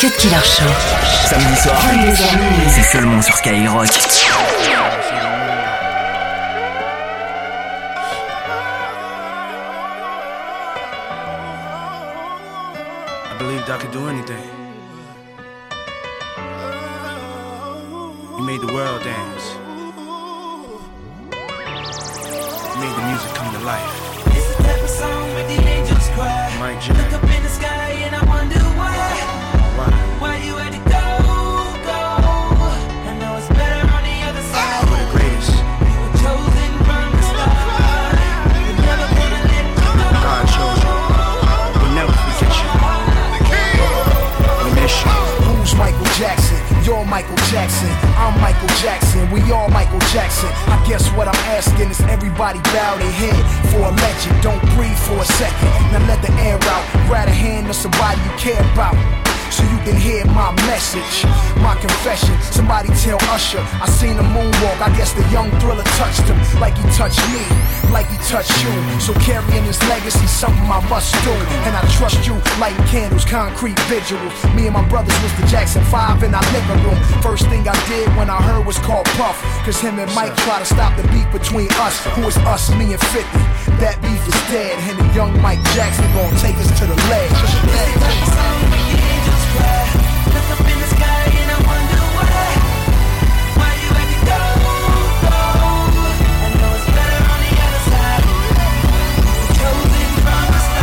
Cut Killer Show. Samedi soir, c'est seulement sur Skyrock. I believed I could do anything. You made the world dance. You made the music come to life. It's the type of song where the angels cry. Mike Look up in the sky and I Michael Jackson. I'm Michael Jackson. We all Michael Jackson. I guess what I'm asking is everybody bow their head for a legend. Don't breathe for a second. Now let the air out. Grab a hand of somebody you care about. So you can hear my message, my confession. Somebody tell Usher, I seen a moonwalk. I guess the young thriller touched him like he touched me, like he touched you. So carrying his legacy, something I must do. And I trust you, lighting candles, concrete vigils. Me and my brothers was the Jackson 5 in our living room. First thing I did when I heard was called Puff. Cause him and Mike try to stop the beef between us. Who is us, me and 50? That beef is dead. And the young Mike Jackson gonna take us to the ledge. Candle starts to.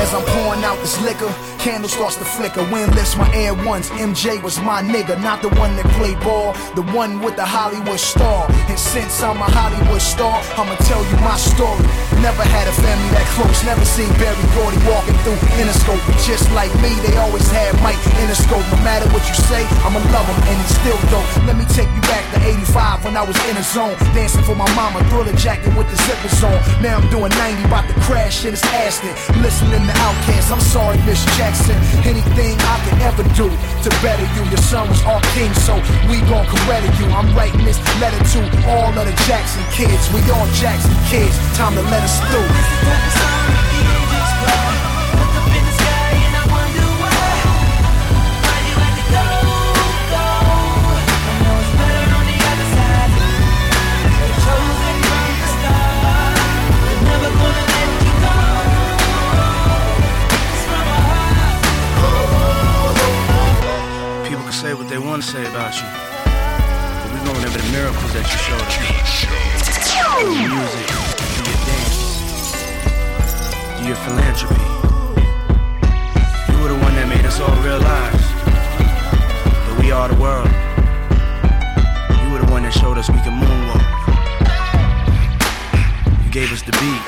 As I'm pouring out this liquor, candles to flicker. Wind lifts my air once. MJ was my nigga, not the one that played ball, the one with the Hollywood star. Since I'm a Hollywood star, I'ma tell you my story. Never had a family that close, never seen Berry Gordy walking through Interscope. Just like me, they always had Mike say, I'ma love him, and he's still dope. Let me take you back to 85 when I was in a zone, dancing for my mama, thriller jacket with the zippers on. Now I'm doing 90, about to crash in his Aston. Listening to Outkast, I'm sorry, Miss Jackson. Anything I can ever do to better you. Your son was our king, so we gon' credit you. I'm writing this letter to all of the Jackson kids. We all Jackson kids. Time to let us through. Your philanthropy. You were the one that made us all realize that we are the world. You were the one that showed us we can moonwalk. You gave us the beat.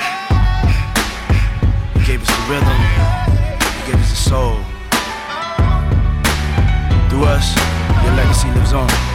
You gave us the rhythm. You gave us the soul. Through us, your legacy lives on.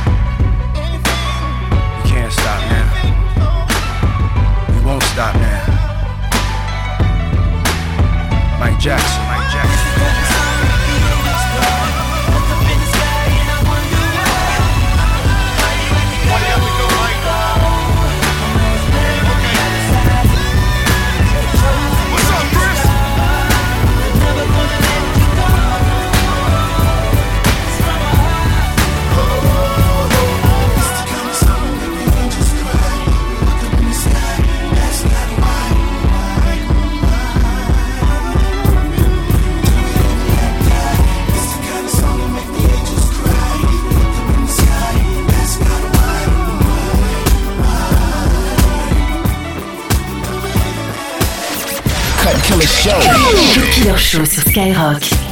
Skyrock.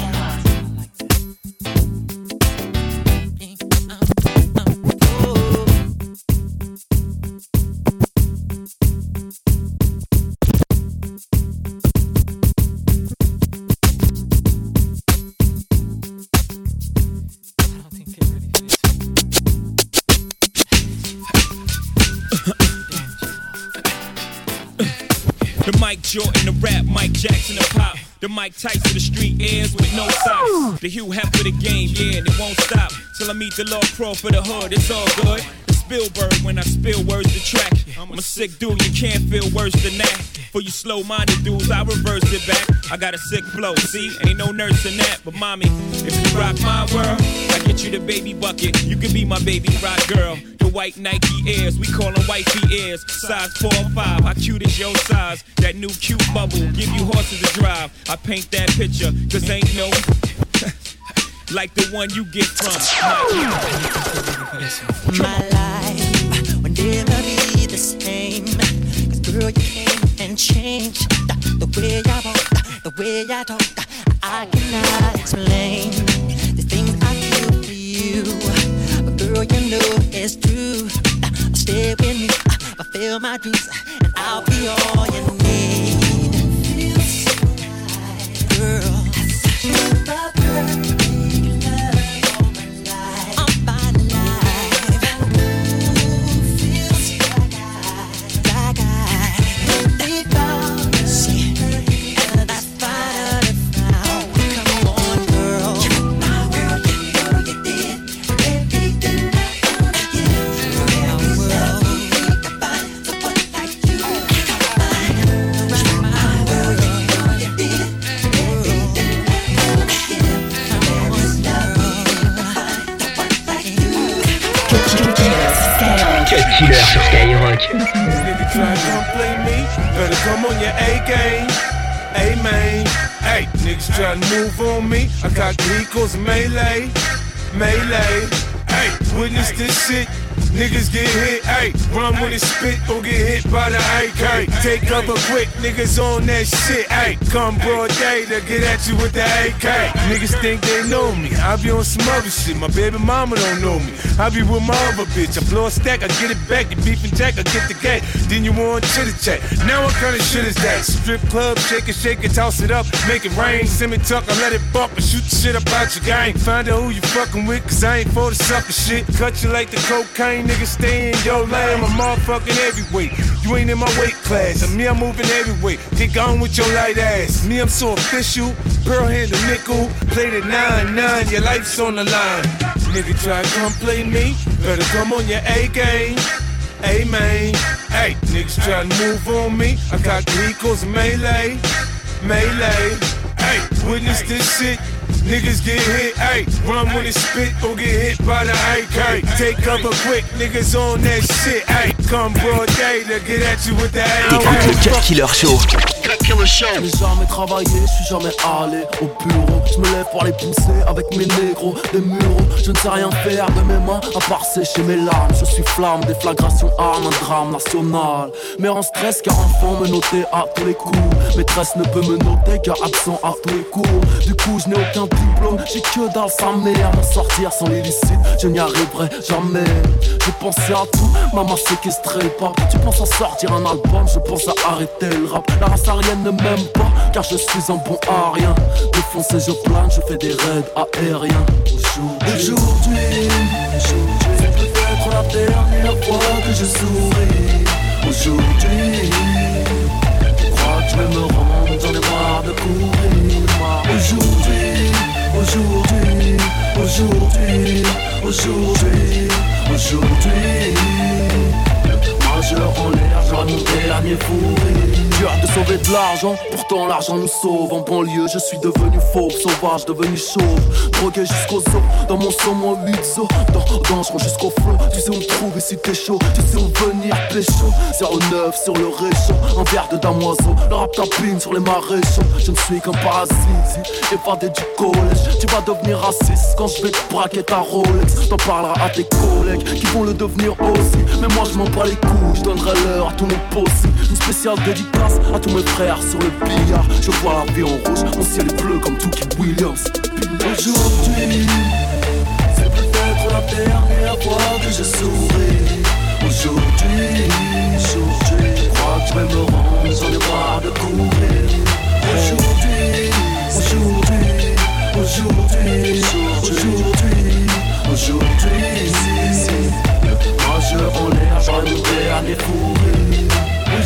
Street airs with no socks. The Hugh Hef for the game, yeah, and it won't stop. Till I meet the Lord Pro for the hood, it's all good. It's Spielberg when I spill words to track. I'm a sick dude, you can't feel worse than that. For you slow-minded dudes, I reverse it back. I got a sick flow, see? Ain't no nurse in that, but mommy, if you rock my world, I get you the baby bucket. You can be my baby rock girl. The white Nike Airs, we call them wifey ears. Size 4 or 5, how cute is your size? That new cute bubble, give you horses to drive. I paint that picture, cause ain't no like the one you get from. My life will never be the same. Cause girl, you came and changed the, way I walk, the way I talk. I cannot explain the things I feel for you. But girl, you know it's true. Stay with me, fulfill my dreams, and I'll be all you need. Girl. I'm Skyrock. Nigga try to come play me, better come on your A game. A main, hey, niggas try to move on me. I got Gricos melee, melee. Hey, witness this shit. Niggas get hit, hey, run when it spit or get hit by the AK. Take cover quick, niggas on that shit, hey. Come broad day to get at you with the AK. Niggas think they know me, I be on some other shit. My baby mama don't know me. I be with my other bitch. I blow a stack, I get it back. You beef and jack, I get the cat. Then you want chitter chat. Now what kind of shit is that? Strip club, shake it, shake it, toss it up, make it rain. Send me tuck, I let it bump and shoot the shit about your gang. Find out who you fucking with, cause I ain't for the sucker shit. Cut you like the cocaine, nigga, stay in your lane. I'm motherfucking heavyweight. You ain't in my weight class. And me, I'm moving heavyweight. Get gone with your light ass. Me, I'm so official. Pearl handle nickel. Play the 9-9, your life's on the line. Nigga try to come play me. Better come on your A game. A main. Hey, niggas try to move on me. I got Gricos melee. Melee. Hey, witness this shit. Niggas get hit, ayy. Run when it spit or get hit by the AK. Take cover quick, niggas on that shit, ayy. Come broad day to get at you with the T'écoutes le Cut Killer Show. J'ai jamais travaillé, je suis jamais allé au bureau. Je me lève pour les pousser avec mes négros, des mureaux. Je ne sais rien faire de mes mains à part sécher mes larmes. Je suis flamme, déflagration, arme, un drame national. Mais en stress car enfant me notait à tous les coups. Maîtresse ne peut me noter car absent à tous les cours. Du coup, je n'ai aucun diplôme, j'ai que dalle sa mère. M'en sortir sans l'illicite, je n'y arriverai jamais. Je pensais à tout, maman séquestré le pas. Tu penses à sortir un album, je pense à arrêter le rap. La race arienne ne m'aime pas, car je suis un bon à rien. Défoncé, je plane, je fais des raids aériens. Aujourd'hui, aujourd'hui, c'est peut-être la dernière fois que je souris. Aujourd'hui, crois que je vais me rendre, j'en ai marre de courir. Aujourd'hui, aujourd'hui, aujourd'hui, aujourd'hui, aujourd'hui. Majeur en l'air, j'aurai mon dernier fourré. J'ai hâte de sauver de l'argent, pourtant l'argent nous sauve. En banlieue, je suis devenu fauve, sauvage, devenu chauve. Drogué jusqu'aux os, dans mon saumon 8 os. Dans, dangereux jusqu'au flot, tu sais où me trouver si t'es chaud. Tu sais où venir pécho. 09 sur le réchaud, un verre de damoiseau. Le rap tapine sur les maréchaux. Je ne suis qu'un parasite, évadé du collège. Tu vas devenir raciste quand je vais te braquer ta Rolex. T'en parleras à tes collègues qui vont le devenir aussi. Mais moi je m'en bats les couilles, je donnerai l'heure à tous mes possibles. Une spéciale dédicace à tous mes frères sur le billard. Je vois la vie en rouge, mon ciel est bleu comme Tookie Williams. Aujourd'hui,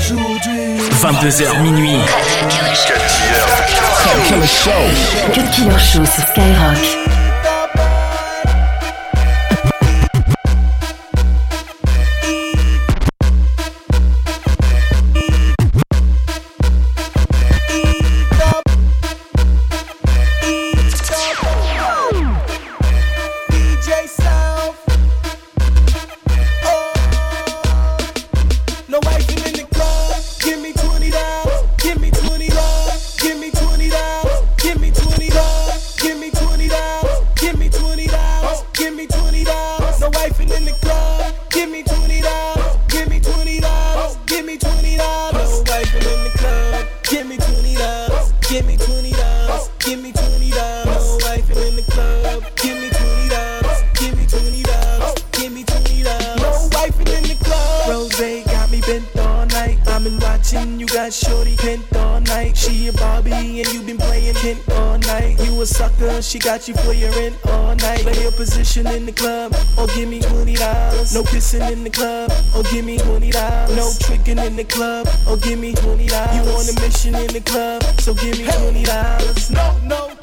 Aujourd'hui, 22h minuit. Cut Killer Show. Cut Killer Show sur Skyrock. bent all night. I've been watching you got shorty bent all night. She a Barbie and you been playing Kent all night. You a sucker, she got you for your rent all night. Play your position in the club, or give me twenty dollars. No kissing in the club, or give me twenty dollars. No tricking in the club, or give me twenty dollars. You on a mission in the club, so give me twenty dollars. No, no.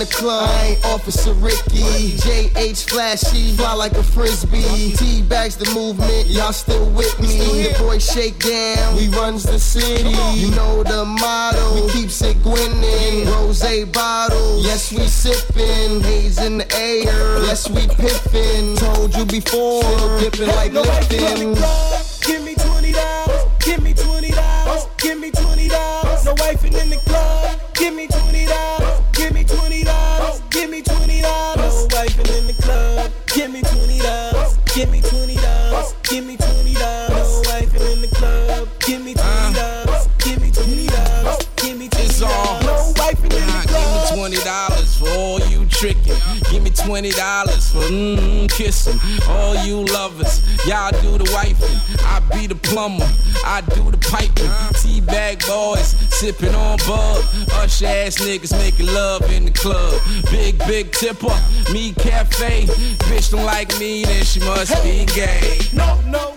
The club. I ain't Officer Ricky. JH flashy, fly like a frisbee. T bags the movement, y'all still with me. The boy shake down, we runs the city. You know the motto, we keeps it grinning. Rose bottle, yes we sippin'. Haze in the air, yes we piffin'. Told you before, dipping like No wife in the club. Give me twenty dollars. Give me twenty dollars. Give me twenty dollars. No wife in the club. Give me twenty dollars. Twenty dollars for mmm kissing. All you lovers, y'all do the wifing. I be the plumber, I do the piping. Teabag boys sipping on bub. Usher ass niggas making love in the club. Big big tipper, me cafe. Bitch don't like me, then she must be gay. No, no,